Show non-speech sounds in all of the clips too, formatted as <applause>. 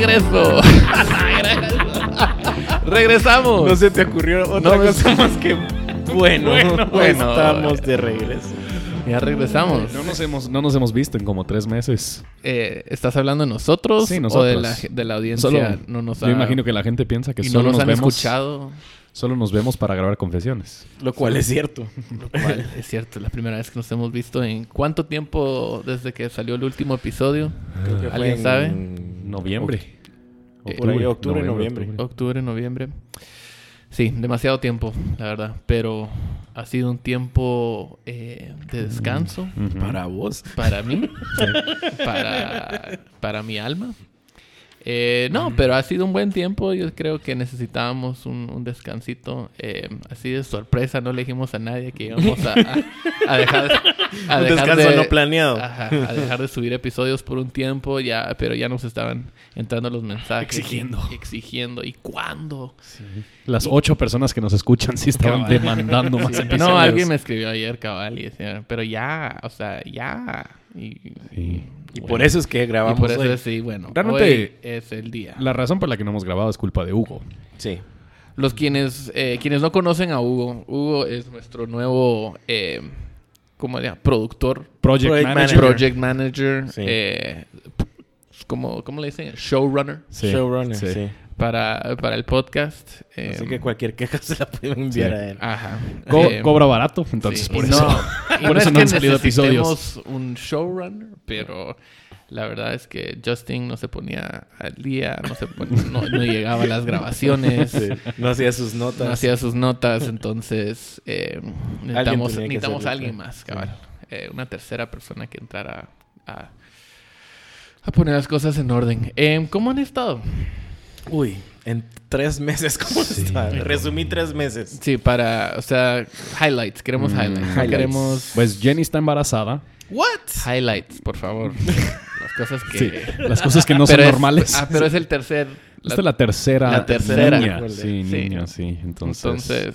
regreso. <laughs> Regresamos. No se te ocurrió otra No, cosa más que bueno, Bueno, bueno. estamos de regreso. Ya regresamos. No nos, hemos, no nos hemos visto en como tres meses. Eh, ¿Estás hablando de nosotros, Sí, o de nosotros. la, de la audiencia? Solo, no nos yo ha- imagino que la gente piensa que y no solo nos nos, han vemos, escuchado. solo nos vemos para grabar confesiones. Lo cual es cierto. Lo cual es cierto, es la primera vez que nos hemos visto en cuánto tiempo desde que salió el último episodio. Creo que fue ¿Alguien en sabe? Noviembre. Eh, por ahí, octubre, noviembre. Octubre, noviembre. Sí, demasiado tiempo, la verdad. Pero ha sido un tiempo eh, de descanso. Para vos. para mí, <laughs> para, para mi alma. Eh, no, pero ha sido un buen tiempo. Yo creo que necesitábamos un, un descansito. Eh, así de sorpresa, no le dijimos a nadie que íbamos a, a- a dejar, <laughs> a Un dejar descanso de- no planeado. Ajá, a dejar de subir episodios por un tiempo, ya, pero ya nos estaban entrando los mensajes. Exigiendo. y- exigiendo. ¿Y cuándo? Las ocho personas que nos escuchan sí estaban Cabal. demandando más episodios. No, alguien me escribió ayer, cabal, y decía, pero ya, o sea, ya. Y, Sí. Y bueno, por eso es que y grabamos por eso hoy. es, sí, bueno, Realmente- hoy es el día. La razón por la que no hemos grabado es culpa de Hugo. Sí. Los quienes, eh, quienes no conocen a Hugo, Hugo es nuestro nuevo, eh, ¿cómo se llama? Productor, Project, Project Manager. Manager. project manager, Sí. eh, ¿cómo, ¿cómo le dicen? Showrunner Sí, Showrunner, sí. sí. Para, para el podcast. eh, Así que cualquier queja <laughs> se la pueden enviar Sí. a él. Ajá. Co- Eh, cobra barato, entonces sí, por eso. No, <laughs> y por no eso es no han salido episodios. un showrunner, pero la verdad es que Justin no se ponía al día, no, se no, no <laughs> llegaba a las grabaciones, Sí. No hacía sus notas. no hacía sus notas, entonces eh, necesitamos, necesitamos a alguien más, cabal. Eh, una tercera persona que entrara a, a poner las cosas en orden. Eh, ¿Cómo han estado? Uy, en tres meses, <laughs> ¿cómo está? Resumí tres meses. Sí, para, o sea, highlights, queremos Mm, highlights. Queremos Pues Jenny está embarazada. ¿What? highlights, por favor. <laughs> Las cosas que... Sí, las cosas que no son es- normales. Ah, pero es el tercer. Esta es la tercera, la tercera. niña. Sí, niña, sí. Entonces, Entonces,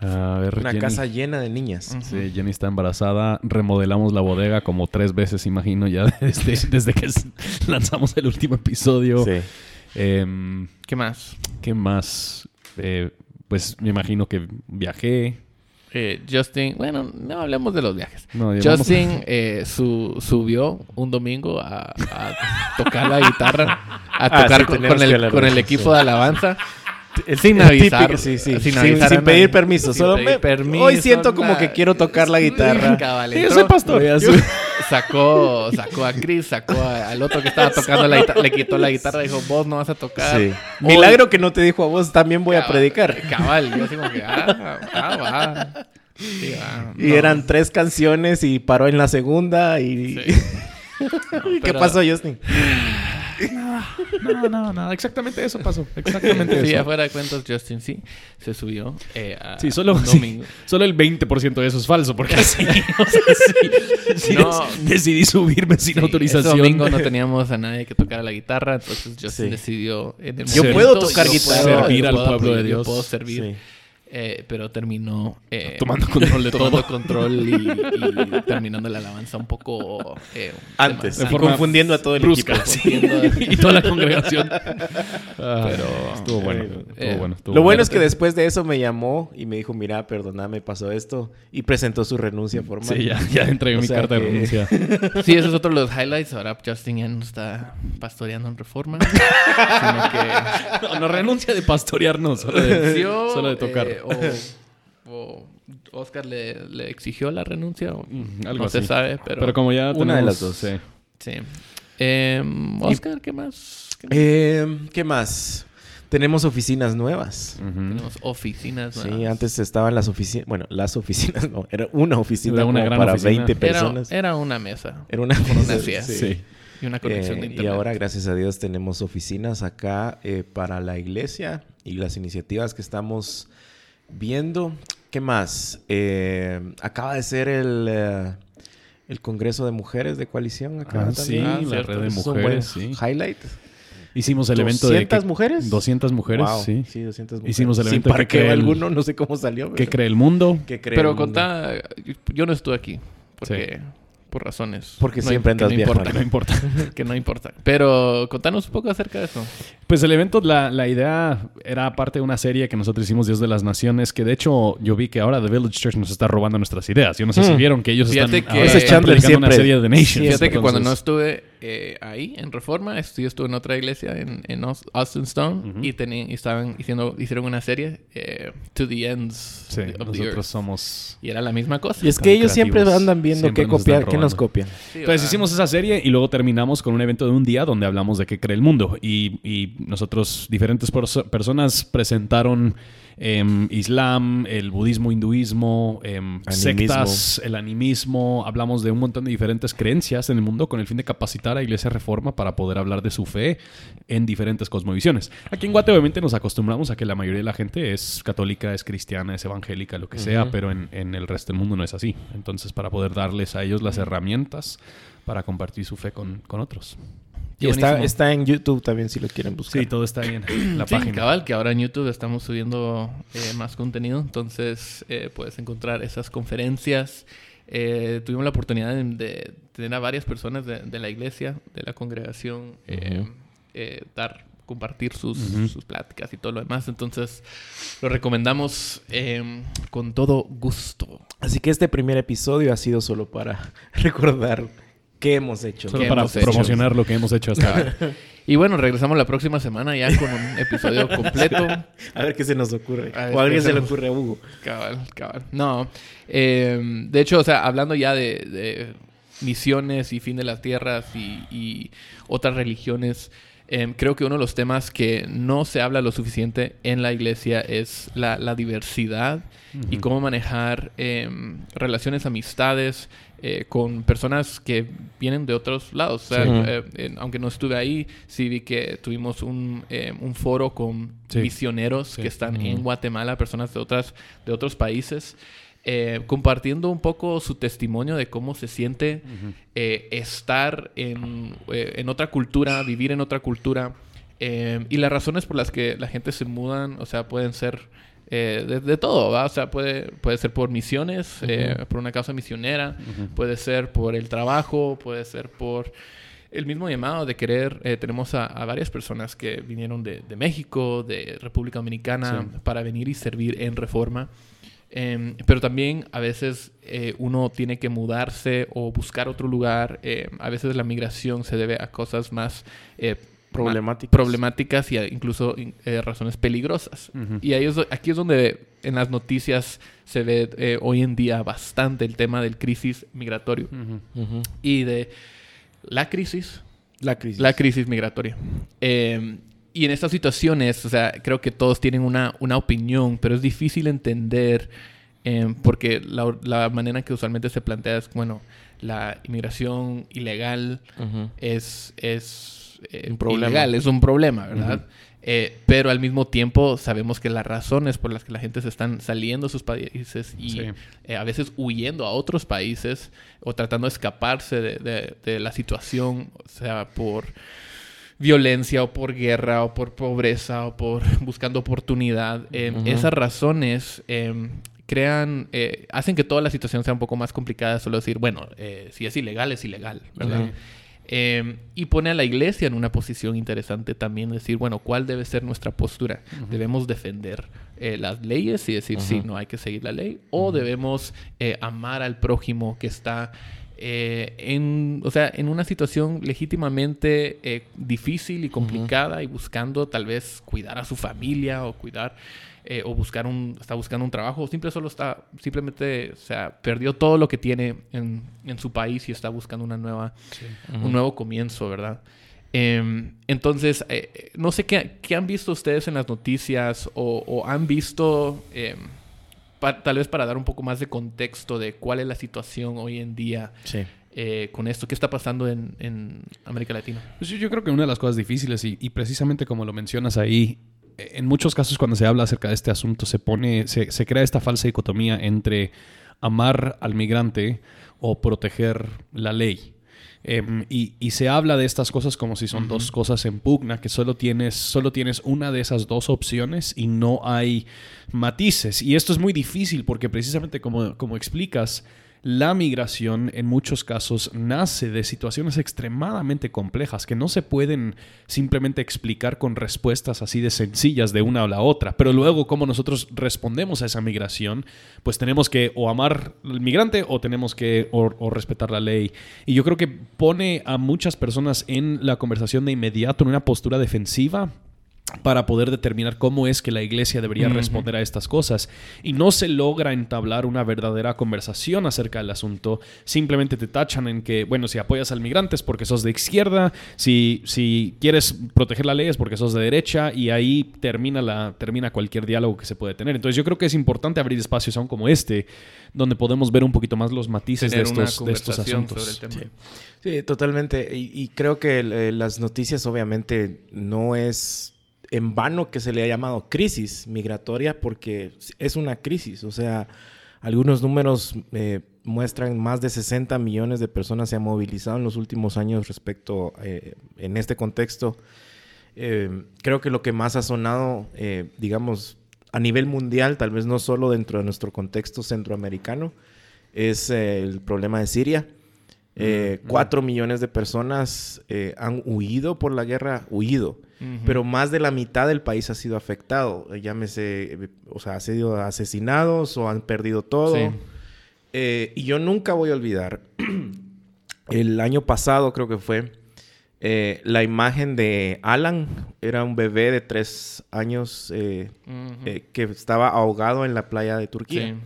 a ver, Una Jenny. casa llena de niñas. Sí, Jenny está embarazada. Remodelamos la bodega como tres veces, imagino, ya <laughs> desde, desde que lanzamos el último episodio. Sí. Em, ¿qué más? ¿Qué más? Eh, pues me imagino que viajé. Eh, Justin, bueno, no hablemos de los viajes. No, Justin eh, su- subió un domingo a, a tocar la guitarra, a <laughs> Ah, tocar sí, con, con el, con de el equipo de alabanza. El, avisar. típico, sí, sí. Sin Sin, pedir permiso. Sin Solo pedir me- permiso, hoy siento como que quiero tocar la guitarra. Yo soy pastor. Yo- Sacó, sacó a Chris, sacó a- al otro que estaba tocando la guitarra, le quitó la guitarra y dijo, vos no vas a tocar. Sí. Milagro que no te dijo a vos, también voy a predicar. Cabal, yo así como que, ah, ah, va. Sí, va. Y eran tres canciones y paró en la segunda y... Sí. <laughs> ¿Qué pero- pasó, Justin? No, no, no. Exactamente eso pasó. Exactamente Sí, eso. afuera de cuentos, Justin sí se subió eh, a Sí, solo, un sí, domingo. solo el 20% de eso es falso, porque así, <laughs> o sea, sí, sí No. decidí subirme sin Sí, autorización. Ese domingo no teníamos a nadie que tocara la guitarra, entonces Justin Sí. decidió en el Yo momento, puedo tocar yo guitarra. puedo- Servir yo al pueblo de yo Dios. puedo servir, Sí. Eh, pero terminó eh, Tomando control de tomando todo. control y, y <laughs> terminando la alabanza un poco eh, Antes, de confundiendo a todo el brusca, equipo. sí. <laughs> y toda la congregación. pero estuvo bueno. Estuvo eh, bueno. estuvo Lo bueno es que después de eso me llamó y me dijo, mira, perdóname, pasó esto. Y presentó su renuncia formal. Sí, ya, ya entregué O mi sea carta de renuncia. <laughs> Sí, eso es otro de los highlights. Ahora Justin ya no está pastoreando en Reforma, sino que No, no renuncia de pastorear, no, solo de, solo de tocar. O, o Oscar le, le exigió la renuncia. o- Mm, algo no se sabe, pero, Pero como ya Una de tenemos- las dos. sí. sí. Em, Oscar, ¿qué más? ¿Qué más? Eh, ¿Qué más? Tenemos oficinas nuevas. Tenemos oficinas. Sí, nuevas. antes estaban las oficinas, bueno, las oficinas no, era una oficina Era una gran para oficina. 20 Era, personas. era una mesa Era una mesa, Sí. y una conexión de Eh, y internet. ahora, gracias a Dios, tenemos oficinas acá eh, para la iglesia y las iniciativas que estamos viendo. ¿Qué más? Eh, acaba de ser el, eh, el Congreso de Mujeres de Coalición acá Ah, sí. Ah, la red de mujeres, sí. Highlight. Hicimos el evento de... ¿200 que- mujeres? 200 mujeres, Wow, sí. 200 mujeres. Hicimos el Sin evento que parqueo cree el- alguno, no sé cómo salió. ¿Qué pero- cree el mundo? ¿Qué cree Pero el mundo? contá, yo no estuve aquí porque por razones. Porque no siempre im- que andas no viajando. importa, No importa. <laughs> que no importa. Pero contanos un poco acerca de eso. Pues el evento, la, la idea era parte de una serie que nosotros hicimos, Dios de las Naciones, que de hecho yo vi que ahora The Village Church nos está robando nuestras ideas. Yo no sé si Hmm. vieron que ellos Fíjate están, que- ahora están predicando una siempre- serie de Nations. Fíjate que cuando no Entonces, estuve eh, ahí en Reforma, yo estuve en otra iglesia en, en Aus- Austin Stone y, teni- y estaban diciendo, hicieron una serie eh, To the Ends Sí, of the nosotros Earth. somos... Y era la misma cosa. Y es que ellos siempre creativos. andan viendo Siempre qué copiar, qué nos copian. Sí, Entonces hicimos esa serie y luego terminamos con un evento de un día donde hablamos de qué cree el mundo. Y, y nosotros, diferentes perso- personas, presentaron em, Islam, el budismo, hinduismo, Animismo. sectas, el animismo. Hablamos de un montón de diferentes creencias en el mundo con el fin de capacitar a Iglesia Reforma para poder hablar de su fe en diferentes cosmovisiones. Aquí en Guate obviamente nos acostumbramos a que la mayoría de la gente es católica, es cristiana, es evangélica, lo que sea, pero en, en el resto del mundo no es así. Entonces para poder darles a ellos las herramientas para compartir su fe con, con otros. Y está, está en YouTube también si lo quieren buscar. Sí, todo está ahí en la <clears throat> Sí, página. cabal, que ahora en YouTube estamos subiendo eh, más contenido, entonces eh, puedes encontrar esas conferencias. Eh, tuvimos la oportunidad de, de tener a varias personas de, de la iglesia, de la congregación, eh, eh, dar, compartir sus, Ujú. sus pláticas y todo lo demás. Entonces, lo recomendamos eh, con todo gusto. Así que este primer episodio ha sido solo para <laughs> recordar qué hemos hecho. Solo ¿Qué para hemos hecho? promocionar lo que hemos hecho hasta ahora. <laughs> Y bueno, regresamos la próxima semana ya con un episodio <laughs> completo. A ver qué se nos ocurre. A ver o a alguien qué se le ocurre a Hugo. Cabal, cabal. No. eh, de hecho, o sea, hablando ya de, de misiones y fin de las tierras y, y otras religiones, eh, creo que uno de los temas que no se habla lo suficiente en la iglesia es la, la diversidad y cómo manejar eh, relaciones, amistades eh, con personas que vienen de otros lados. O sea, Sí. eh, eh, aunque no estuve ahí, sí vi que tuvimos un, eh, un foro con Sí. misioneros Sí. que están en Guatemala, personas de, otras, de otros países, eh, compartiendo un poco su testimonio de cómo se siente eh, estar en, eh, en otra cultura, vivir en otra cultura. eh, y las razones por las que la gente se mudan, o sea, pueden ser eh, de, de todo, ¿va? O sea, puede, puede ser por misiones, eh, por una causa misionera, puede ser por el trabajo, puede ser por el mismo llamado de querer. eh, tenemos a, a varias personas que vinieron de, de México, de República Dominicana, Sí. para venir y servir en Reforma. Em, pero también a veces eh, uno tiene que mudarse o buscar otro lugar. eh, a veces la migración se debe a cosas más Problemáticas. problemáticas y a- incluso eh, razones peligrosas. Y ahí es aquí es donde en las noticias se ve eh, hoy en día bastante el tema del crisis migratorio y de la crisis, La crisis. la crisis migratoria. Eh, y en estas situaciones, o sea, creo que todos tienen una, una opinión, pero es difícil entender eh, porque la, la manera en que usualmente se plantea es, bueno, la inmigración ilegal Ujú. es, es eh, Un problema. ilegal, es un problema, ¿verdad? Eh, pero al mismo tiempo sabemos que las razones por las que la gente se están saliendo de sus países y Sí. eh, a veces huyendo a otros países o tratando de escaparse de, de- de la situación, o sea, por violencia o por guerra o por pobreza o por buscando oportunidad, eh, esas razones eh, crean, eh, hacen que toda la situación sea un poco más complicada. Solo decir, bueno, eh, si es ilegal, es ilegal, ¿verdad? Eh, y pone a la iglesia en una posición interesante también, decir, bueno, ¿cuál debe ser nuestra postura? ¿Debemos defender eh, las leyes y decir, sí, no hay que seguir la ley? ¿O debemos eh, amar al prójimo que está eh, en, o sea, en una situación legítimamente difícil y complicada y buscando tal vez cuidar a su familia o cuidar eh, o buscar un, está buscando un trabajo o simple solo está, simplemente, o sea, perdió todo lo que tiene en, en su país y está buscando una nueva, un nuevo comienzo, ¿verdad? Em, entonces, eh, no sé qué, qué han visto ustedes en las noticias o, o han visto, em, pa- tal vez para dar un poco más de contexto de cuál es la situación hoy en día Sí. eh, con esto, qué está pasando en, en América Latina. Pues yo, yo creo que una de las cosas difíciles, y, y precisamente como lo mencionas ahí, en muchos casos cuando se habla acerca de este asunto se pone, se, se crea esta falsa dicotomía entre amar al migrante o proteger la ley. Em, y, y se habla de estas cosas como si son dos cosas en pugna, que solo tienes, solo tienes una de esas dos opciones y no hay matices. Y esto es muy difícil porque precisamente como, como explicas, la migración en muchos casos nace de situaciones extremadamente complejas que no se pueden simplemente explicar con respuestas así de sencillas de una o la otra. Pero luego, como nosotros respondemos a esa migración, pues tenemos que o amar al migrante o tenemos que o, respetar la ley. Y yo creo que pone a muchas personas en la conversación de inmediato en una postura defensiva para poder determinar cómo es que la iglesia debería responder a estas cosas. Y no se logra entablar una verdadera conversación acerca del asunto. Simplemente te tachan en que, bueno, si apoyas al migrante es porque sos de izquierda, si, si quieres proteger la ley es porque sos de derecha, y ahí termina, la, termina cualquier diálogo que se puede tener. Entonces yo creo que es importante abrir espacios aún como este, donde podemos ver un poquito más los matices de estos, de estos, asuntos. Sí. totalmente. Y, y creo que eh, las noticias obviamente no es en vano que se le ha llamado crisis migratoria porque es una crisis. O sea, algunos números eh, muestran más de 60 millones de personas se han movilizado en los últimos años respecto eh, en este contexto. Eh, creo que lo que más ha sonado, digamos, a nivel mundial, tal vez no solo dentro de nuestro contexto centroamericano, es el problema de Siria. Cuatro millones de personas han huido por la guerra, huido. Pero más de la mitad del país ha sido afectado. Llámese, o sea, ha sido asesinados o han perdido todo. Eh, y yo nunca voy a olvidar, <clears throat> el año pasado creo que fue, eh, la imagen de Alan, era un bebé de tres años eh, que estaba ahogado en la playa de Turquía.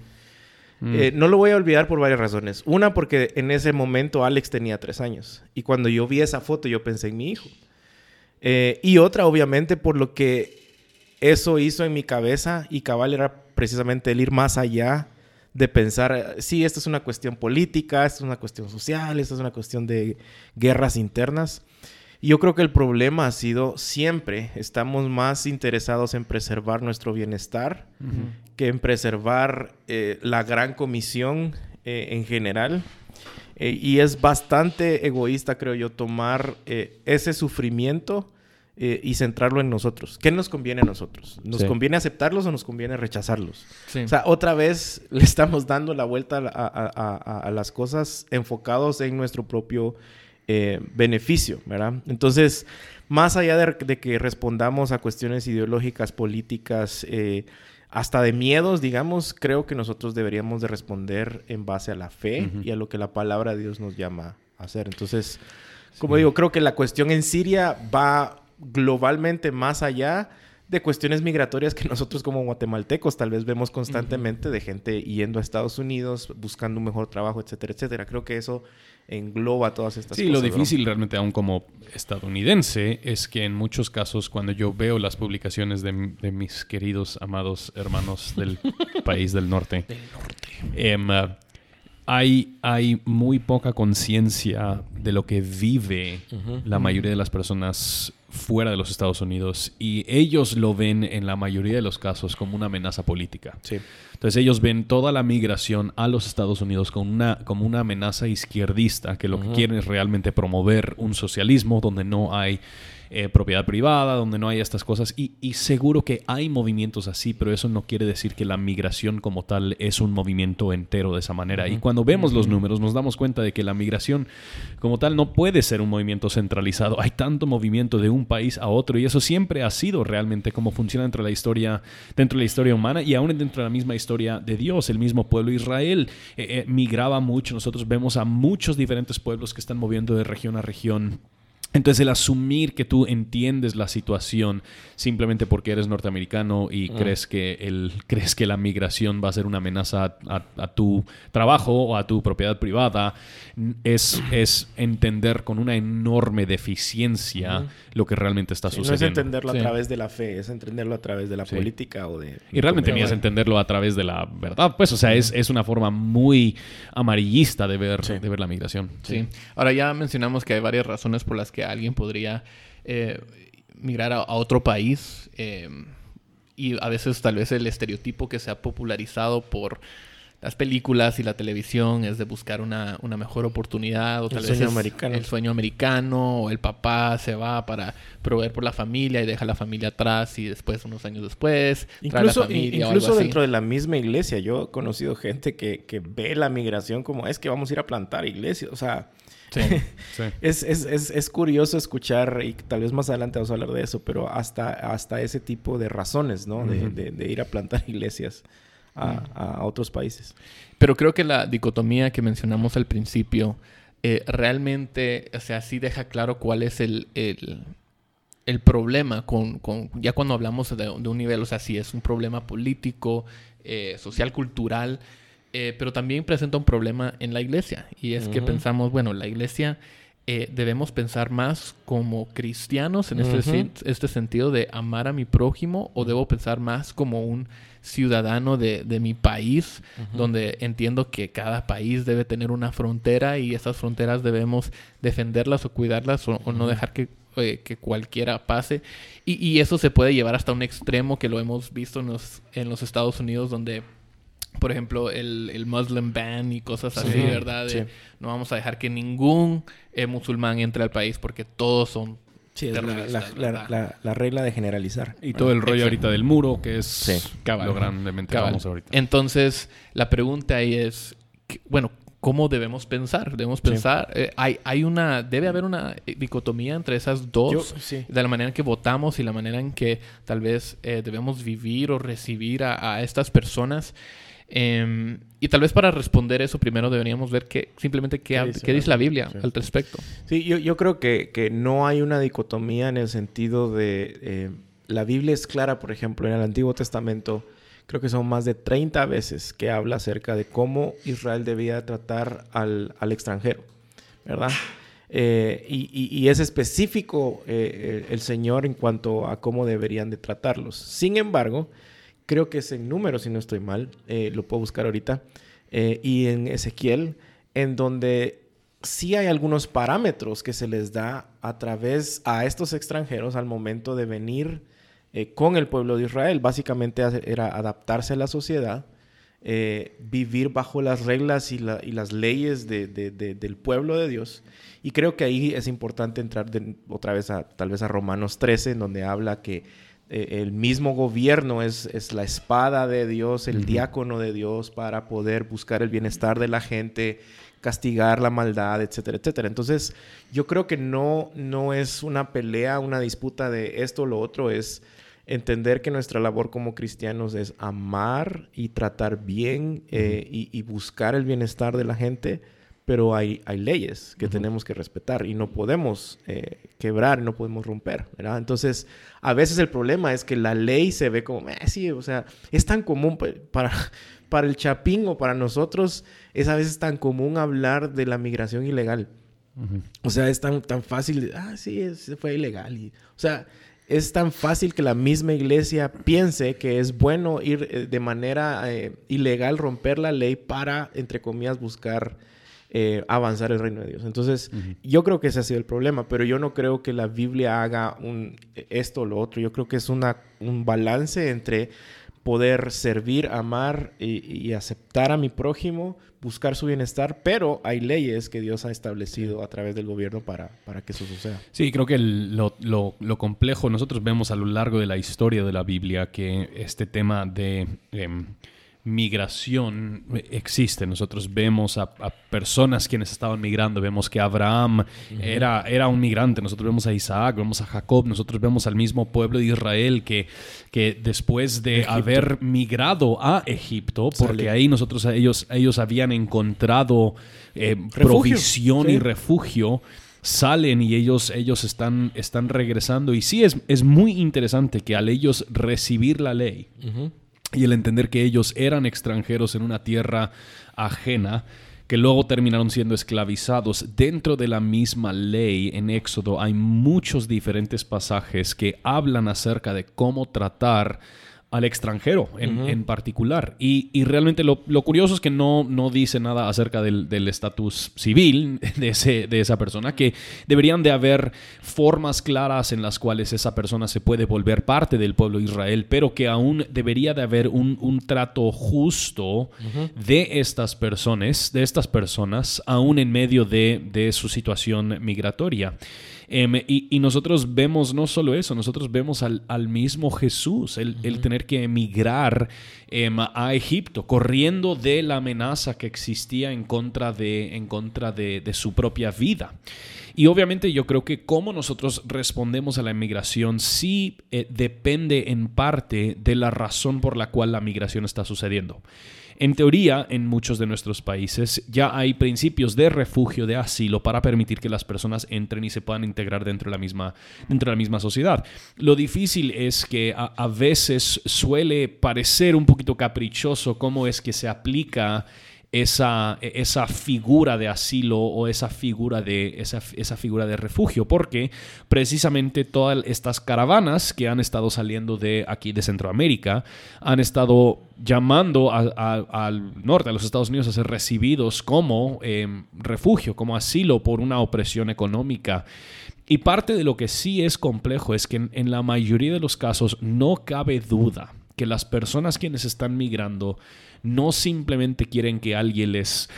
No lo voy a olvidar por varias razones. Una, porque en ese momento Alex tenía tres años. Y cuando yo vi esa foto, yo pensé en mi hijo. Eh, y otra, obviamente, por lo que eso hizo en mi cabeza y cabal era precisamente el ir más allá de pensar, sí, esta es una cuestión política, esta es una cuestión social, esta es una cuestión de guerras internas. Y yo creo que el problema ha sido siempre estamos más interesados en preservar nuestro bienestar que en preservar eh, la gran comisión eh, en general. Eh, y es bastante egoísta, creo yo, tomar ese sufrimiento y centrarlo en nosotros. ¿Qué nos conviene a nosotros? ¿Nos conviene aceptarlos o nos conviene rechazarlos? O sea, otra vez <laughs> le estamos dando la vuelta a, las cosas enfocados en nuestro propio beneficio, ¿verdad? Entonces, más allá de, de, que respondamos a cuestiones ideológicas, políticas, hasta de miedos, digamos, creo que nosotros deberíamos de responder en base a la fe y a lo que la palabra de Dios nos llama a hacer. Entonces, como digo, creo que la cuestión en Siria va globalmente más allá de cuestiones migratorias que <laughs> nosotros como guatemaltecos tal vez vemos constantemente de gente yendo a Estados Unidos buscando un mejor trabajo, etcétera, etcétera. Creo que eso engloba todas estas cosas. Sí, lo difícil realmente aún como estadounidense es que en muchos casos cuando yo veo las publicaciones de, mis queridos, amados hermanos del <laughs> país del norte, em, uh, hay, hay muy poca conciencia de lo que vive la mayoría de las personas fuera de los Estados Unidos y ellos lo ven en la mayoría de los casos como una amenaza política. Entonces ellos ven toda la migración a los Estados Unidos como una, como una amenaza izquierdista que lo que quieren es realmente promover un socialismo donde no hay eh, propiedad privada, donde no hay estas cosas. Y, seguro que hay movimientos así, pero eso no quiere decir que la migración como tal es un movimiento entero de esa manera. Y cuando vemos los números nos damos cuenta de que la migración como tal no puede ser un movimiento centralizado. Hay tanto movimiento de un país a otro y eso siempre ha sido realmente como funciona dentro de la historia, dentro de la historia humana y aún dentro de la misma historia de Dios. El mismo pueblo Israel eh, eh, migraba mucho. Nosotros vemos a muchos diferentes pueblos que están moviendo de región a región entonces el asumir que tú entiendes la situación simplemente porque eres norteamericano y mm. crees, que el, <laughs> crees que la migración va a ser una amenaza a, tu trabajo o a tu propiedad privada es, es entender con una enorme deficiencia lo que realmente está sucediendo. No es entenderlo a través de la fe, es entenderlo a través de la política o de... Y realmente ni es entenderlo a través de la verdad. Pues, o sea, es, es una forma muy amarillista de ver, de ver la migración. Sí. Ahora ya mencionamos que hay varias razones por las que alguien podría eh, migrar a, otro país. Eh, y a veces tal vez el estereotipo que se ha popularizado por las películas y la televisión es de buscar una, una mejor oportunidad o tal El vez sueño americano. el sueño americano o el papá se va para proveer por la familia y deja la familia atrás y después unos años después trae la Incluso, familia o incluso algo así. dentro de la misma iglesia, yo he conocido gente que, que ve la migración como es que vamos a ir a plantar iglesias. O sea, Sí, <laughs> sí. es, es, es, es curioso escuchar, y tal vez más adelante vamos a hablar de eso, pero hasta, hasta ese tipo de razones, ¿no? De- Ujú. de, de ir a plantar <laughs> iglesias a, a otros países. Pero creo que la dicotomía que mencionamos al principio eh, realmente, o sea, sí deja claro cuál es el, el, el problema con, con- ya cuando hablamos de, de un nivel, o sea, si es un problema político, eh, social, cultural, eh, pero también presenta un problema en la iglesia. Y es que pensamos, bueno, la iglesia eh, debemos pensar más como cristianos en este, este sentido de amar a mi prójimo o debo pensar más como un ciudadano de, de mi país, donde entiendo que cada país debe tener una frontera y esas fronteras debemos defenderlas o cuidarlas o, o no dejar que, eh, que cualquiera pase. Y, y eso se puede llevar hasta un extremo que lo hemos visto en los, en los Estados Unidos, donde por ejemplo, el, el Muslim ban y cosas así, Sí, ¿verdad? De sí. no vamos a dejar que ningún eh, musulmán entre al país porque todos son Sí, es la, terroristas, la- la- ¿verdad? la- la regla de generalizar. Y todo el rollo Exacto. ahorita del muro, que es Sí. Cabal. lo grandemente Cabal. vamos ahorita. Entonces, la pregunta ahí es, bueno, ¿cómo debemos pensar? Debemos pensar, eh, hay, hay una, debe haber una dicotomía entre esas dos, Yo- sí. de la manera en que votamos y la manera en que tal vez eh, debemos vivir o recibir a, a estas personas. Em, y tal vez para responder eso primero deberíamos ver que simplemente qué, ¿Qué dice qué la dice la Biblia? Sí. al respecto. Sí, yo, yo creo que, que no hay una dicotomía en el sentido de... eh, la Biblia es clara, por ejemplo, en el Antiguo Testamento, creo que son más de 30 veces que habla acerca de cómo Israel debía tratar al, al extranjero, ¿verdad? Eh, y, y- y es específico eh, el, el Señor en cuanto a cómo deberían de tratarlos. Sin embargo, creo que es en números, si no estoy mal, eh, lo puedo buscar ahorita, eh, y en Ezequiel, en donde sí hay algunos parámetros que se les da a través a estos extranjeros al momento de venir eh, con el pueblo de Israel. Básicamente era adaptarse a la sociedad, vivir bajo las reglas y, la- y las leyes de- de- de- del pueblo de Dios. Y creo que ahí es importante entrar otra vez a tal vez a Romanos 13, en donde habla que el mismo gobierno es, es la espada de Dios, el diácono de Dios para poder buscar el bienestar de la gente, castigar la maldad, etcétera, etcétera. Entonces, yo creo que no, no es una pelea, una disputa de esto o lo otro, es entender que nuestra labor como cristianos es amar y tratar bien eh, y, y buscar el bienestar de la gente, pero hay, hay leyes que Ujú. tenemos que respetar y no podemos eh, quebrar, no podemos romper, ¿verdad? Entonces, a veces el problema es que la ley se ve como, "Eh, sí, o sea, es tan común pa- para, para el chapín o para nosotros, es a veces tan común hablar de la migración ilegal. O sea, es tan, tan fácil, ah, sí, es- fue ilegal. Y, o sea, es tan fácil que la misma iglesia piense que es bueno ir eh, de manera eh, ilegal, romper la ley para, entre comillas, buscar eh, avanzar el reino de Dios. Entonces, yo creo que ese ha sido el problema, pero yo no creo que la Biblia haga un, esto o lo otro. Yo creo que es una, un balance entre poder servir, amar y, y aceptar a mi prójimo, buscar su bienestar, pero hay leyes que Dios ha establecido a través del gobierno para, para que eso suceda. Sí, creo que el- lo, lo- lo complejo, nosotros vemos a lo largo de la historia de la Biblia que este tema de em, migración existe. Nosotros vemos a, a personas quienes estaban migrando, vemos que Abraham era, era un migrante, nosotros vemos a Isaac, vemos a Jacob, nosotros vemos al mismo pueblo de Israel que, que después de Egipto. haber migrado a Egipto, porque Sale. ahí nosotros, ellos, ellos habían encontrado eh, provisión y refugio salen y ellos, ellos están, están regresando. Y sí es, es muy interesante que al ellos recibir la ley y el entender que ellos eran extranjeros en una tierra ajena, que luego terminaron siendo esclavizados. Dentro de la misma ley en Éxodo hay muchos diferentes pasajes que hablan acerca de cómo tratar al extranjero en, en particular. Y, y realmente lo, lo, curioso es que no, no dice nada acerca del estatus civil de, ese, de esa persona, que deberían de haber formas claras en las cuales esa persona se puede volver parte del pueblo de Israel, pero que aún debería de haber un, un trato justo de estas personas, de estas personas, aún en medio de, de su situación migratoria. Em, y, nosotros vemos no solo eso, nosotros vemos al, mismo Jesús, el, tener que emigrar em, a Egipto, corriendo de la amenaza que existía en contra de, en contra de, su propia vida. Y obviamente yo creo que cómo nosotros respondemos a la inmigración sí eh, depende en parte de la razón por la cual la migración está sucediendo. En teoría, en muchos de nuestros países ya hay principios de refugio, de asilo, para permitir que las personas entren y se puedan integrar dentro de la misma, dentro de la misma sociedad. Lo difícil es que a, veces suele parecer un poquito caprichoso cómo es que se aplica esa, esa, figura de asilo o esa figura de, esa, esa, figura de refugio, porque precisamente todas estas caravanas que han estado saliendo de aquí de Centroamérica han estado llamando al norte, a los Estados Unidos, a ser recibidos como em, refugio, como asilo por una opresión económica. Y parte de lo que sí es complejo es que en la mayoría de los casos no cabe duda que las personas quienes están migrando no simplemente quieren que alguien les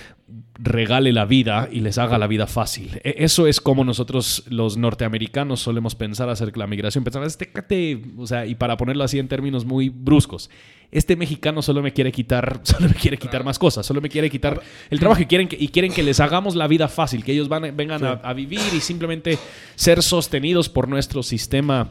regale la vida y les haga la vida fácil. E, eso es como nosotros los norteamericanos solemos pensar acerca de la migración. Pensar, este, o sea, y para ponerlo así en términos muy bruscos, este mexicano solo me quiere quitar, <laughs> solo me quiere quitar más cosas, solo me quiere quitar el trabajo y quieren que, y quieren que les hagamos la vida fácil, que ellos van, vengan a, a vivir y simplemente ser sostenidos por nuestro sistema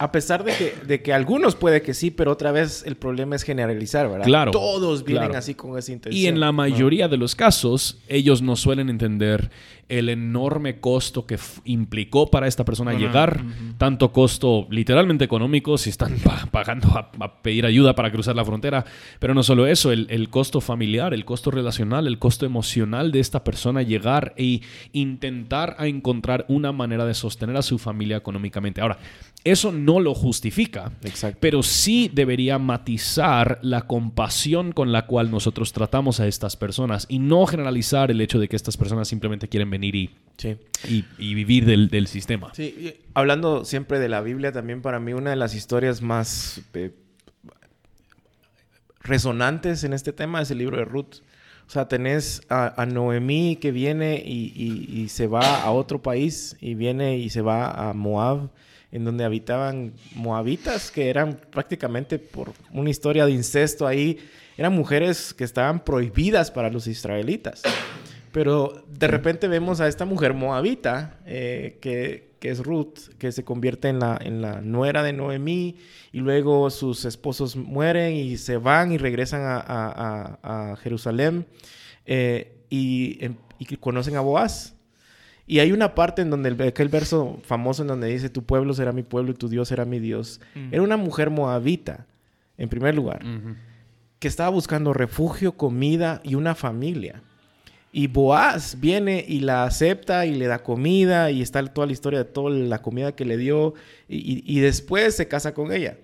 a pesar de que, de que algunos puede que sí, pero otra vez el problema es generalizar, ¿verdad? Claro. Todos vienen así con esa intención. Y en la mayoría de los casos, ellos no suelen entender el enorme costo que implicó para esta persona llegar, tanto costo literalmente económico, si están <laughs> pagando a, pedir ayuda para cruzar la frontera, pero no solo eso, el, costo familiar, el costo relacional, el costo emocional de esta persona llegar e intentar a encontrar una manera de sostener a su familia económicamente. Ahora, eso no lo justifica, pero sí debería matizar la compasión con la cual nosotros tratamos a estas personas y no generalizar el hecho de que estas personas simplemente quieren venir y, y, vivir del, sistema. Sí, hablando siempre de la Biblia, también para mí una de las historias más eh, resonantes en este tema es el libro de Ruth. O sea, tenés a, Noemí que viene y, se va a otro país y viene y se va a Moab, en donde habitaban moabitas, que eran prácticamente por una historia de incesto ahí, eran mujeres que estaban prohibidas para los israelitas. Pero de repente vemos a esta mujer moabita, eh, que, es Ruth, que se convierte en la, en la nuera de Noemí, y luego sus esposos mueren y se van y regresan a, Jerusalén eh, em, y, conocen a Boaz. Y hay una parte en donde, el, aquel verso famoso en donde dice, tu pueblo será mi pueblo y tu Dios será mi Dios. Mm. Era una mujer moabita, en primer lugar, que estaba buscando refugio, comida y una familia. Y Boaz viene y la acepta y le da comida y está toda la historia de toda la comida que le dio y, después se casa con ella.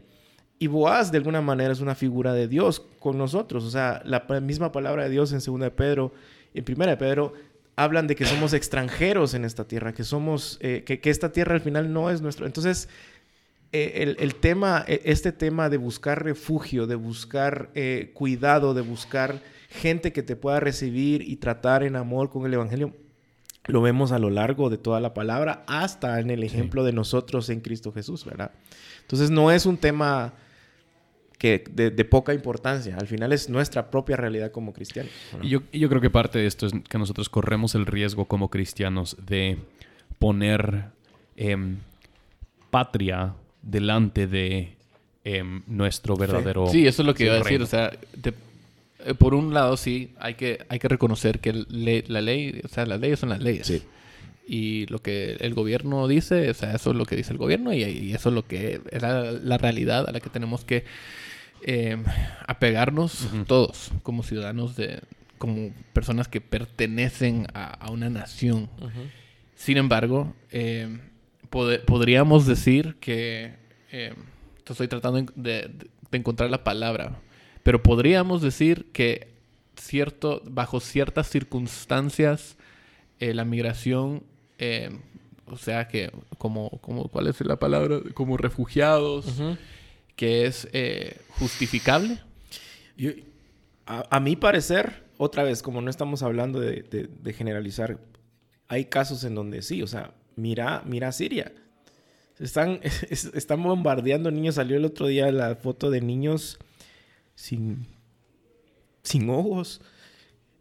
Y Boaz de alguna manera es una figura de Dios con nosotros. O sea, la misma palabra de Dios en 2 de Pedro, en 1 de Pedro, hablan de que somos extranjeros en esta tierra, que somos, eh, que, esta tierra al final no es nuestro. Entonces, eh, el, tema, e, este tema de buscar refugio, de buscar eh, cuidado, de buscar gente que te pueda recibir y tratar en amor con el Evangelio, lo vemos a lo largo de toda la palabra, hasta en el ejemplo de nosotros en Cristo Jesús, ¿verdad? Entonces no es un tema que de, poca importancia, al final es nuestra propia realidad como cristianos. yo, yo creo que parte de esto es que nosotros corremos el riesgo como cristianos de poner em, patria delante de em, nuestro verdadero. Sí. eso es lo que iba a decir. O sea, eh, por un lado sí, hay que, hay que reconocer que la ley, o sea, las leyes son las leyes. Y lo que el gobierno dice, o sea, eso es lo que dice el gobierno y, eso es lo que es la, realidad a la que tenemos que eh, apegarnos todos como ciudadanos de, como personas que pertenecen a, una nación. Sin embargo, eh, podríamos decir que estoy tratando de, de encontrar la palabra. Pero podríamos decir que cierto, bajo ciertas circunstancias, eh, la migración, eh, o sea que como, como, ¿cuál es la palabra? Como refugiados, que es eh, justificable. a, mi parecer, otra vez, como no estamos hablando de, de, generalizar, hay casos en donde sí, o sea, mira, mira Siria. Están, <laughs> están bombardeando niños. Salió el otro día la foto de niños sin, sin ojos.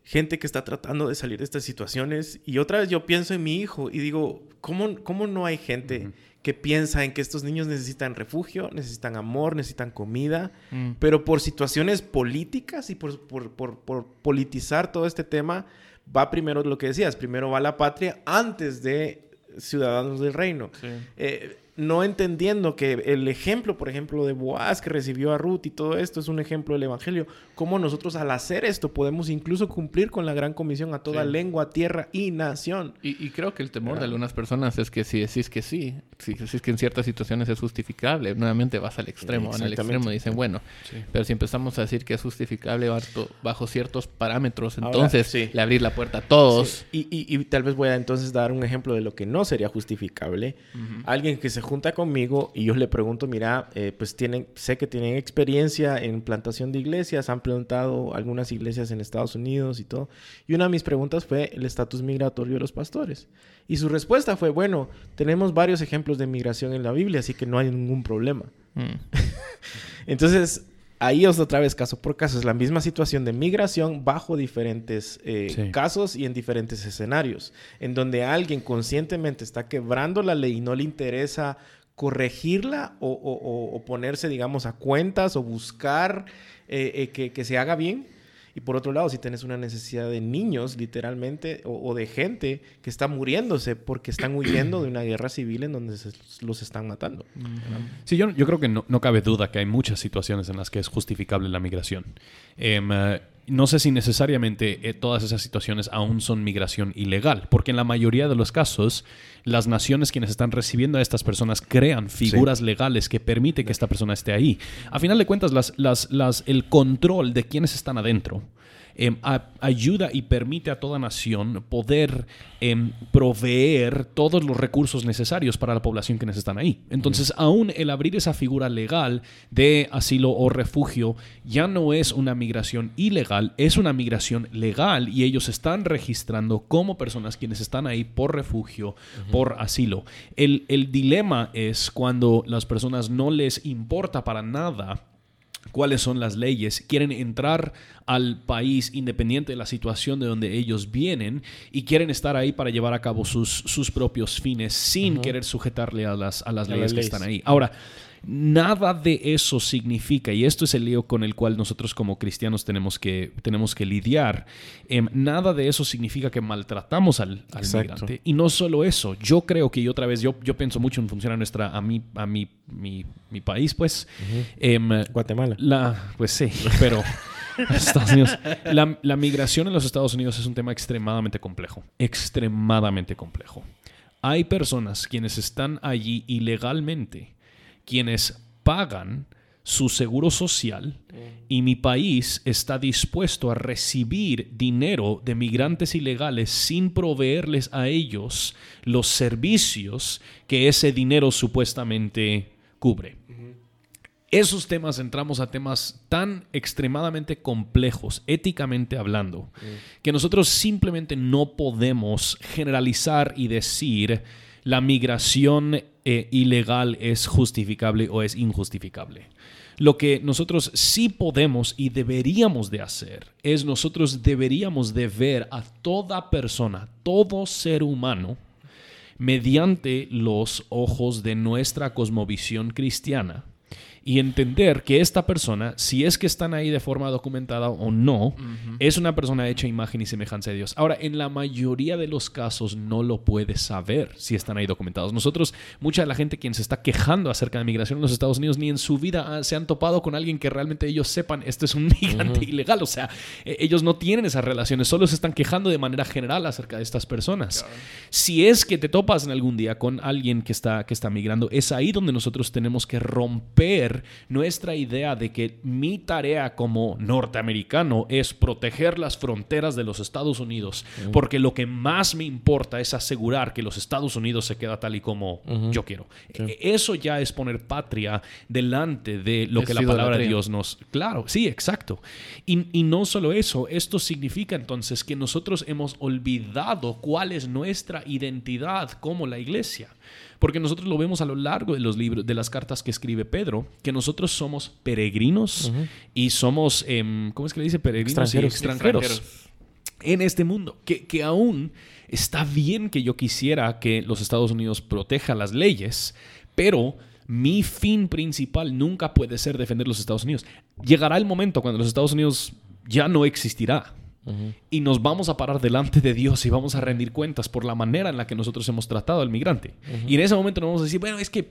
Gente que está tratando de salir de estas situaciones. Y otra vez yo pienso en mi hijo y digo, ¿cómo, cómo no hay gente que piensa en que estos niños necesitan refugio, necesitan amor, necesitan comida? Mm. Pero por situaciones políticas y por, por, por, politizar todo este tema, va primero lo que decías, primero va la patria antes de ciudadanos del reino. Eh, no entendiendo que el ejemplo, por ejemplo, de Boaz que recibió a Ruth y todo esto es un ejemplo del Evangelio. Cómo nosotros al hacer esto podemos incluso cumplir con la gran comisión a toda lengua, tierra y nación. Y, creo que el temor de algunas personas es que si decís que sí, si decís que en ciertas situaciones es justificable, nuevamente vas al extremo, van al extremo y dicen, bueno, pero si empezamos a decir que es justificable bajo, ciertos parámetros, entonces le abrir la puerta a todos. Y, tal vez voy a entonces dar un ejemplo de lo que no sería justificable. Alguien que se junta conmigo y yo le pregunto, mira, eh, pues tienen, sé que tienen experiencia en plantación de iglesias, han plantado algunas iglesias en Estados Unidos y todo. Y una de mis preguntas fue el estatus migratorio de los pastores. Y su respuesta fue, bueno, tenemos varios ejemplos de migración en la Biblia, así que no hay ningún problema. Mm. <laughs> Entonces, ahí es otra vez caso por caso. Es la misma situación de migración bajo diferentes eh, casos y en diferentes escenarios, en donde alguien conscientemente está quebrando la ley y no le interesa corregirla o, ponerse, digamos, a cuentas o buscar eh, eh, que, que se haga bien y por otro lado, si tienes una necesidad de niños, literalmente, o, de gente que está muriéndose porque están huyendo de una guerra civil en donde se los están matando. Sí, yo, yo creo que no, no, cabe duda que hay muchas situaciones en las que es justificable la migración. Em, eh, no sé si necesariamente eh, todas esas situaciones aún son migración ilegal, porque en la mayoría de los casos las naciones quienes están recibiendo a estas personas crean figuras legales que permiten que esta persona esté ahí. A final de cuentas, las, las, las, el control de quienes están adentro Em, ayuda y permite a toda nación poder em, proveer todos los recursos necesarios para la población que están ahí. Entonces, aún el abrir esa figura legal de asilo o refugio ya no es una migración ilegal, es una migración legal y ellos están registrando como personas quienes están ahí por refugio, por asilo. El, el dilema es cuando las personas no les importa para nada cuáles son las leyes, quieren entrar al país independiente de la situación de donde ellos vienen y quieren estar ahí para llevar a cabo sus, sus propios fines sin querer sujetarle a las, a las leyes que están ahí. Ahora, Nada de eso significa, y esto es el lío con el cual nosotros como cristianos tenemos que, tenemos que lidiar, em, nada de eso significa que maltratamos al, migrante. Y no solo eso, yo creo que, y otra vez, yo, yo pienso mucho en función a, nuestra, a, mi, a mi, mi, país, pues. Em, Guatemala. La, pues sí, pero... <laughs> Estados Unidos. La, la, migración en los Estados Unidos es un tema extremadamente complejo. Extremadamente complejo. Hay personas quienes están allí ilegalmente quienes pagan su seguro social y mi país está dispuesto a recibir dinero de migrantes ilegales sin proveerles a ellos los servicios que ese dinero supuestamente cubre. Esos temas entramos a temas tan extremadamente complejos, éticamente hablando, que nosotros simplemente no podemos generalizar y decir la migración eh, ilegal es justificable o es injustificable. Lo que nosotros sí podemos y deberíamos de hacer es nosotros deberíamos de ver a toda persona, todo ser humano, mediante los ojos de nuestra cosmovisión cristiana y entender que esta persona, si es que están ahí de forma documentada o no, es una persona hecha imagen y semejanza de Dios. Ahora, en la mayoría de los casos no lo puedes saber si están ahí documentados. Nosotros, mucha de la gente quien se está quejando acerca de migración en los Estados Unidos, ni en su vida se han topado con alguien que realmente ellos sepan, esto es un <laughs> migrante ilegal. O sea, e, ellos no tienen esas relaciones, solo se están quejando de manera general acerca de estas personas. Si es que te topas en algún día con alguien que está, que está migrando, es ahí donde nosotros tenemos que romper nuestra idea de que mi tarea como norteamericano es proteger las fronteras de los Estados Unidos, porque lo que más me importa es asegurar que los Estados Unidos se queda tal y como yo quiero. E- Eso ya es poner patria delante de lo Es que la palabra de. Dios nos... Claro, sí, exacto. Y, y no solo eso, esto significa entonces que nosotros hemos olvidado cuál es nuestra identidad como la iglesia. Porque nosotros lo vemos a lo largo de los libros, de las cartas que escribe Pedro, que nosotros somos peregrinos y somos, em, ¿cómo es que le dice? Peregrinos y Extranjeros. extranjeros en este mundo. Que, que aún está bien que yo quisiera que los Estados Unidos proteja las leyes, pero mi fin principal nunca puede ser defender los Estados Unidos. Llegará el momento cuando los Estados Unidos ya no existirá. Y nos vamos a parar delante de Dios y vamos a rendir cuentas por la manera en la que nosotros hemos tratado al migrante. Y en ese momento nos vamos a decir, bueno, es que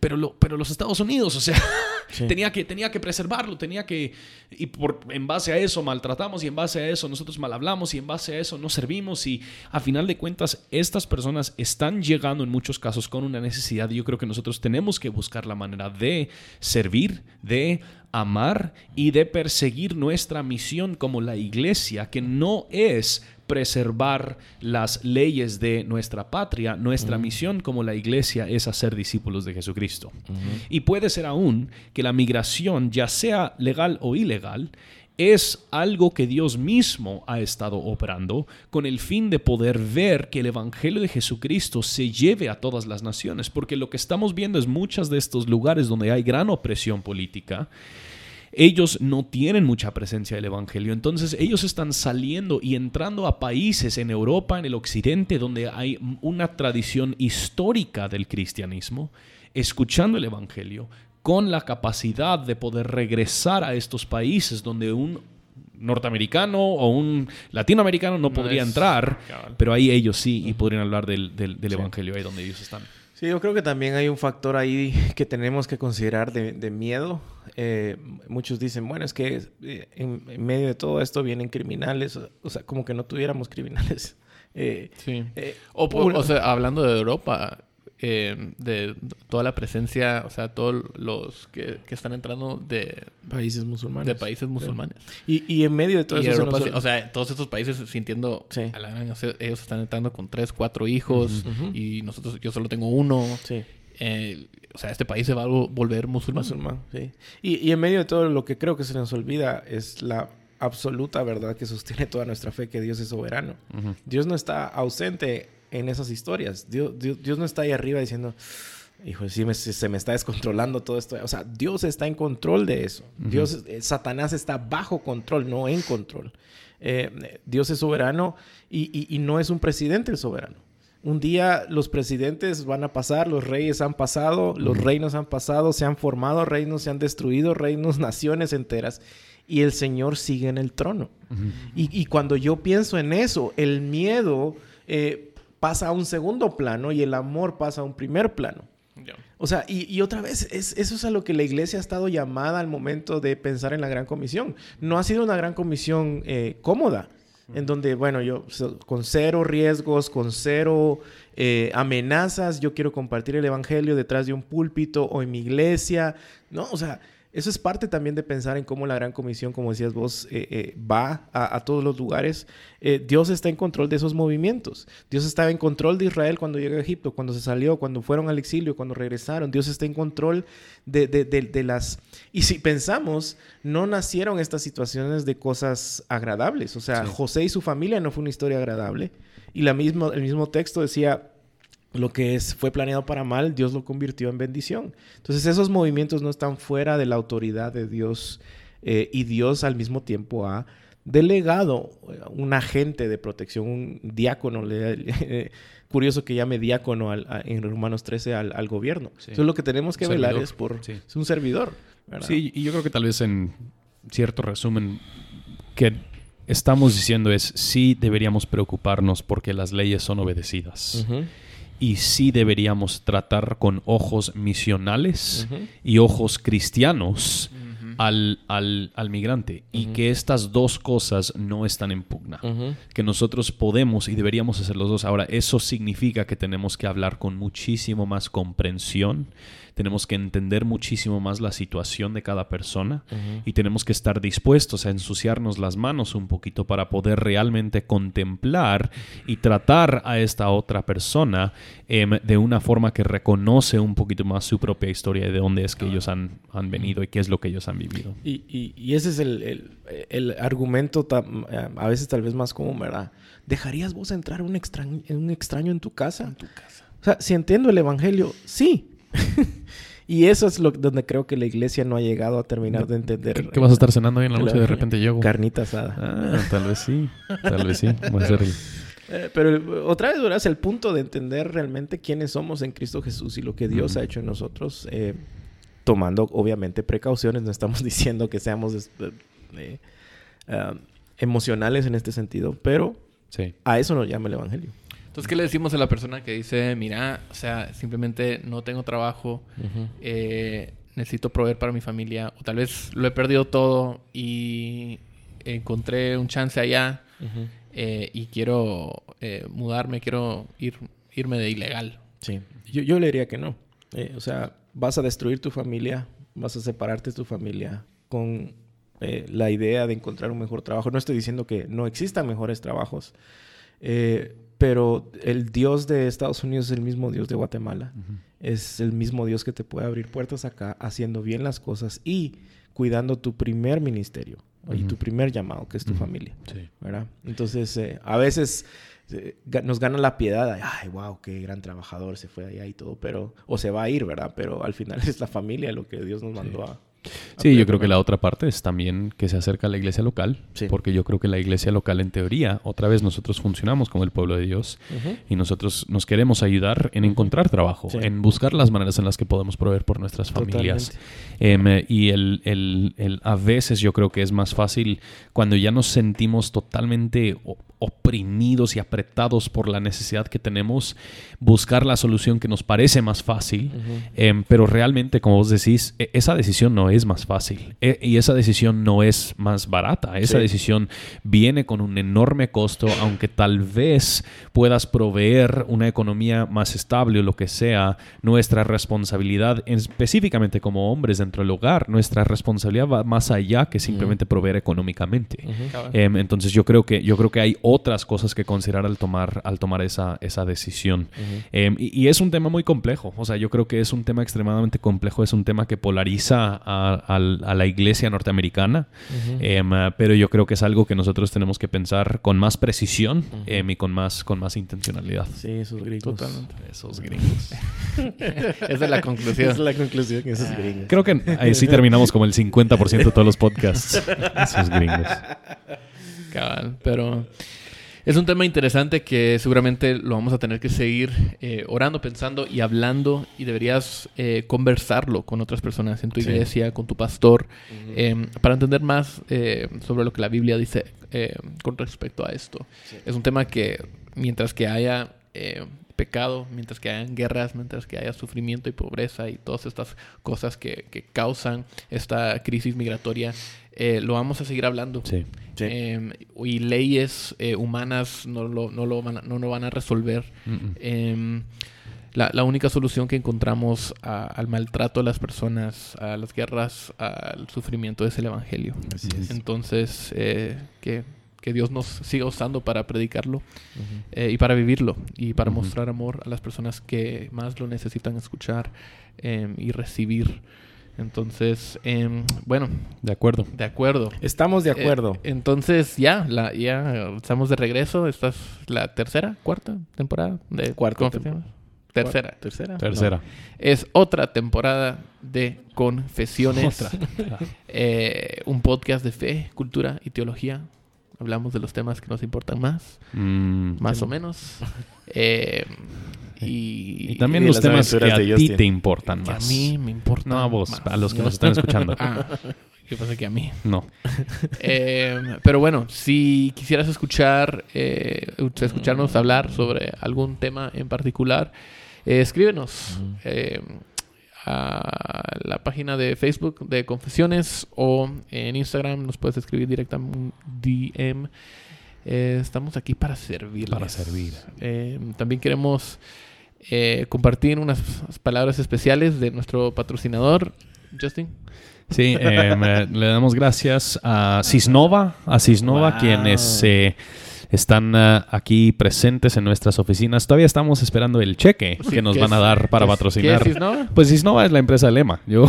pero, lo, pero los Estados Unidos, o sea, <laughs> Sí. tenía, que, tenía que preservarlo, tenía que, y por, en base a eso maltratamos y en base a eso nosotros mal hablamos y en base a eso no servimos y a final de cuentas estas personas están llegando en muchos casos con una necesidad y yo creo que nosotros tenemos que buscar la manera de servir, de amar y de perseguir nuestra misión como la iglesia, que no es preservar las leyes de nuestra patria, nuestra misión como la iglesia es hacer discípulos de Jesucristo. Y puede ser aún que la migración, ya sea legal o ilegal, es algo que Dios mismo ha estado operando con el fin de poder ver que el Evangelio de Jesucristo se lleve a todas las naciones, porque lo que estamos viendo es muchos de estos lugares donde hay gran opresión política, ellos no tienen mucha presencia del Evangelio. Entonces ellos están saliendo y entrando a países en Europa, en el Occidente, donde hay una tradición histórica del cristianismo, escuchando el Evangelio, con la capacidad de poder regresar a estos países donde un norteamericano o un latinoamericano no, No podría es- entrar, cabal. pero ahí ellos sí y podrían hablar del, del- del Evangelio, ahí donde ellos están. Sí, yo creo que también hay un factor ahí que tenemos que considerar de, de miedo. Eh, muchos dicen, bueno, es que eh, en, en medio de todo esto vienen criminales, o, o sea, como que no tuviéramos criminales. <laughs> Eh, Sí. eh, O, una- o sea, hablando de Europa, de toda la presencia, o sea, todos los que, que están entrando de, países musulmanes. de países musulmanes. Y, y en medio de todo eso... se nos- o sea, todos estos países sintiendo, Sí. a la o ellos están entrando con tres, cuatro hijos y nosotros, yo solo tengo uno. sí. Eh, o sea, este país se va a vo- volver musulmán. Musulmán, sí. Y, y en medio de todo lo que creo que se nos olvida es la absoluta verdad que sostiene toda nuestra fe, que Dios es soberano. Dios no está ausente en esas historias. Dios, Dios, Dios no está ahí arriba diciendo, hijo, sí me- se me está descontrolando todo esto. O sea, Dios está en control de eso. Dios, eh, Satanás está bajo control, no en control. Eh, Dios es soberano y, y- y no es un presidente el soberano. Un día los presidentes van a pasar, los reyes han pasado, los reinos han pasado, se han formado reinos, se han destruido reinos, <laughs> naciones enteras, y el Señor sigue en el trono. y, y cuando yo pienso en eso, el miedo eh, pasa a un segundo plano y el amor pasa a un primer plano. O sea, y, y otra vez, es, eso es a lo que la iglesia ha estado llamada al momento de pensar en la gran comisión. No ha sido una gran comisión eh, cómoda, en donde, bueno, yo con cero riesgos, con cero eh, amenazas, yo quiero compartir el evangelio detrás de un púlpito o en mi iglesia. No, o sea, eso es parte también de pensar en cómo la gran comisión, como decías vos, eh, eh, va a, a todos los lugares. Eh, Dios está en control de esos movimientos. Dios estaba en control de Israel cuando llegó a Egipto, cuando se salió, cuando fueron al exilio, cuando regresaron. Dios está en control de, de- de- de las... Y si pensamos, no nacieron estas situaciones de cosas agradables. O sea, Sí. José y su familia no fue una historia agradable. Y la misma, el mismo texto decía, lo que es, fue planeado para mal, Dios lo convirtió en bendición. Entonces esos movimientos no están fuera de la autoridad de Dios eh, y Dios al mismo tiempo ha delegado eh, un agente de protección, un diácono, <laughs> curioso que llame diácono al- a- en Romanos 13 al, al gobierno. Sí. Entonces lo que tenemos que velar es por Sí. es un servidor. ¿verdad? Sí, y yo creo que tal vez en cierto resumen que estamos diciendo es sí deberíamos preocuparnos porque las leyes son obedecidas y sí deberíamos tratar con ojos misionales y ojos cristianos al, al, al migrante y que estas dos cosas no están en pugna. Que nosotros podemos y deberíamos hacer los dos. Ahora, eso significa que tenemos que hablar con muchísimo más comprensión, tenemos que entender muchísimo más la situación de cada persona y tenemos que estar dispuestos a ensuciarnos las manos un poquito para poder realmente contemplar y tratar a esta otra persona em, de una forma que reconoce un poquito más su propia historia y de dónde es que ellos han, han venido y qué es lo que ellos han vivido. Y, y- y ese es el, el- el argumento a veces tal vez más común, ¿verdad? ¿Dejarías vos entrar un extraño, un extraño en tu casa? En tu casa. O sea, si entiendo el evangelio, sí. <laughs> y eso es lo donde creo que la iglesia no ha llegado a terminar de entender. ¿Qué, vas a estar cenando hoy en la noche? De repente llego. Carnita asada. Ah, tal vez sí. Tal vez sí. A el- <laughs> Eh, pero otra vez, ¿verdad? Es el punto de entender realmente quiénes somos en Cristo Jesús y lo que Dios ha hecho en nosotros, eh, tomando obviamente precauciones. No estamos <laughs> diciendo que seamos eh, ah, emocionales en este sentido, pero Sí. a eso nos llama el Evangelio. Entonces, ¿qué le decimos a la persona que dice, mira, o sea, simplemente no tengo trabajo, eh, necesito proveer para mi familia, o tal vez lo he perdido todo y encontré un chance allá eh, y quiero eh, mudarme, quiero ir, irme de ilegal? Sí. Yo, yo le diría que no. O sea, vas a destruir tu familia, vas a separarte de tu familia con la idea de encontrar un mejor trabajo. No estoy diciendo que no existan mejores trabajos, eh, pero el Dios de Estados Unidos es el mismo Dios de Guatemala. Es el mismo Dios que te puede abrir puertas acá haciendo bien las cosas y cuidando tu primer ministerio y tu primer llamado, que es tu familia. Sí. ¿verdad? Entonces, eh, a veces eh, nos gana la piedad. de, Ay, wow, qué gran trabajador se fue allá y todo, pero... O se va a ir, ¿verdad? Pero al final <laughs> es la familia lo que Dios nos mandó a Sí, yo creo que la otra parte es también que se acerca a la iglesia local, Sí. porque yo creo que la iglesia local en teoría, otra vez nosotros funcionamos como el pueblo de Dios y nosotros nos queremos ayudar en encontrar trabajo, Sí. en buscar las maneras en las que podemos proveer por nuestras familias. Em, eh, y el, el- el- a veces yo creo que es más fácil cuando ya nos sentimos totalmente oprimidos y apretados por la necesidad que tenemos, buscar la solución que nos parece más fácil. Em, pero realmente, como vos decís, e- esa decisión no es más fácil E- y esa decisión no es más barata. Esa Sí. decisión viene con un enorme costo, aunque tal vez puedas proveer una economía más estable o lo que sea. Nuestra responsabilidad, específicamente como hombres dentro del hogar, nuestra responsabilidad va más allá que simplemente proveer económicamente. Em, entonces yo creo que yo creo que hay otras cosas que considerar al tomar al tomar esa, esa decisión. Em, y, y es un tema muy complejo. O sea, yo creo que es un tema extremadamente complejo. Es un tema que polariza a, la iglesia norteamericana. Em, ah, pero yo creo que es algo que nosotros tenemos que pensar con más precisión em, y con más con más intencionalidad. Sí, esos gringos. Totalmente. Esos gringos. <laughs> Esa es la conclusión. Esa es la conclusión, esos gringos. Creo que ahí sí terminamos como el 50% de todos los podcasts. Esos gringos. Cabal, pero es un tema interesante que seguramente lo vamos a tener que seguir eh, orando, pensando y hablando y deberías eh, conversarlo con otras personas en tu Sí. iglesia, con tu pastor, eh, para entender más eh, sobre lo que la Biblia dice eh, con respecto a esto. Es un tema que mientras que haya eh, pecado, mientras que hayan guerras, mientras que haya sufrimiento y pobreza y todas estas cosas que, que causan esta crisis migratoria, eh, lo vamos a seguir hablando. Sí. Sí. Eh, y leyes eh, humanas no lo, no, lo van a, no lo van a resolver. Mm, mm. La, la única solución que encontramos a- al maltrato de las personas, a las guerras, al sufrimiento es el Evangelio. Así es. Entonces, eh, que, que Dios nos siga usando para predicarlo eh, y para vivirlo y para mostrar amor a las personas que más lo necesitan escuchar eh, y recibir. Entonces, em, bueno, De acuerdo. de acuerdo. Estamos de acuerdo. Eh, entonces ya, la, ya estamos de regreso. Esta es la tercera, cuarta temporada de Cuarta Confesiones. Tercera. ¿Tercera? Tercera. Es otra temporada de Confesiones. Otra. <laughs> Eh, un podcast de fe, cultura y teología. Hablamos de los temas que nos importan más, Mm, más o menos. Eh, y, Y también y los temas que a ti te importan que a más. mí me importa. No a vos, más. a los que nos están escuchando. <laughs> Ah, ¿qué pasa que a mí? No. <laughs> Eh, pero bueno, si quisieras escuchar, eh, escucharnos hablar sobre algún tema en particular, eh, escríbenos. Eh, a la página de Facebook de Confesiones o en Instagram nos puedes escribir directamente DM. Eh, estamos aquí para servir. Para servir. Eh, también queremos eh, compartir unas palabras especiales de nuestro patrocinador, Justin. Sí, me- <laughs> le damos gracias a Cisnova, a Cisnova, Wow. quienes eh, están ah, aquí presentes en nuestras oficinas. Todavía estamos esperando el cheque Sí, que nos ¿qué van a dar para patrocinar. qué es Cisnova? Pues Cisnova es la empresa de Lema. Yo,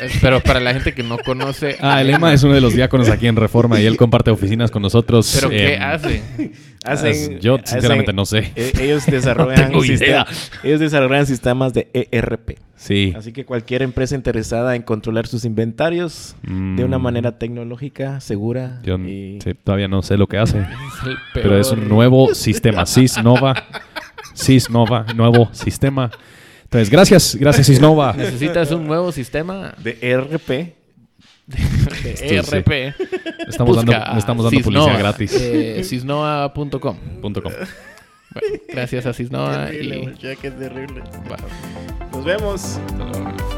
Eh, <laughs> Pero para la gente que no conoce. ah, Lema es uno de los diáconos aquí en Reforma y él comparte oficinas con nosotros. ¿Pero qué em, hace? Hacen- Yo sinceramente hacen- no sé. eh, ellos <laughs> desarrollan ellos desarrollan sistemas de ERP. Sí. Así que cualquier empresa interesada en controlar sus inventarios de una Mm, manera tecnológica, segura Yo y sí, todavía no sé lo que hace. <laughs> Es Pero es un nuevo sistema. Cisnova. Cisnova, nuevo sistema. Entonces, gracias, gracias Cisnova. Necesitas un nuevo sistema de ERP. <laughs> ERP. Estamos Busca dando, a estamos dando publicidad gratis. eh, Cisnoa.com. Punto com. Bueno, gracias a Cisnoa y muchacha, qué terrible. va. Nos vemos. Hasta luego.